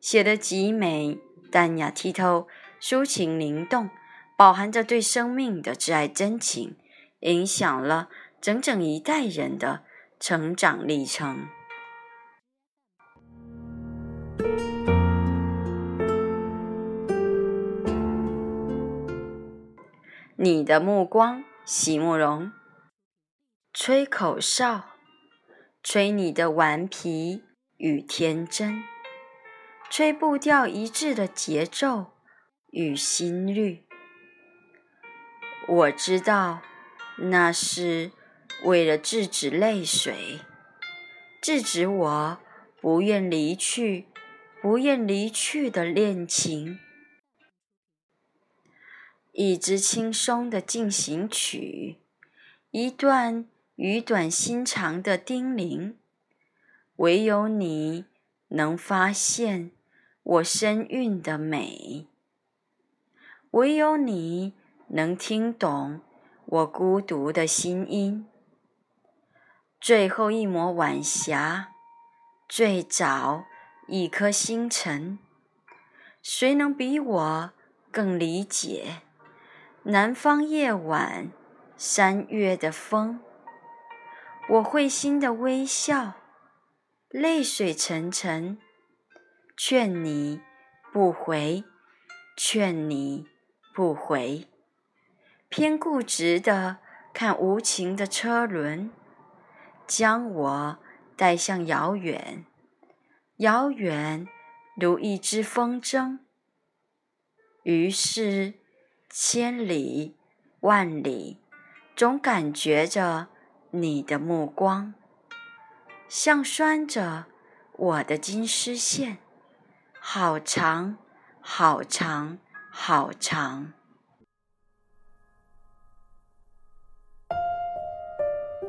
写得极美、淡雅剔透、抒情灵动，饱含着对生命的挚爱真情，影响了整整一代人的成长历程。你的目光，席慕容。吹口哨，吹你的顽皮与天真。吹步调一致的节奏与心率，我知道那是为了制止泪水，制止我不愿离去、不愿离去的恋情。一支轻松的进行曲，一段语短心长的叮咛，唯有你能发现。我身韵的美，唯有你能听懂我孤独的心音。最后一抹晚霞，最早一颗星辰，谁能比我更理解南方夜晚三月的风？我会心的微笑，泪水沉沉。劝你不回，劝你不回，偏固执的看无情的车轮，将我带向遥远，遥远如一只风筝。于是千里万里，总感觉着你的目光，像拴着我的金丝线。好长，好长，好长。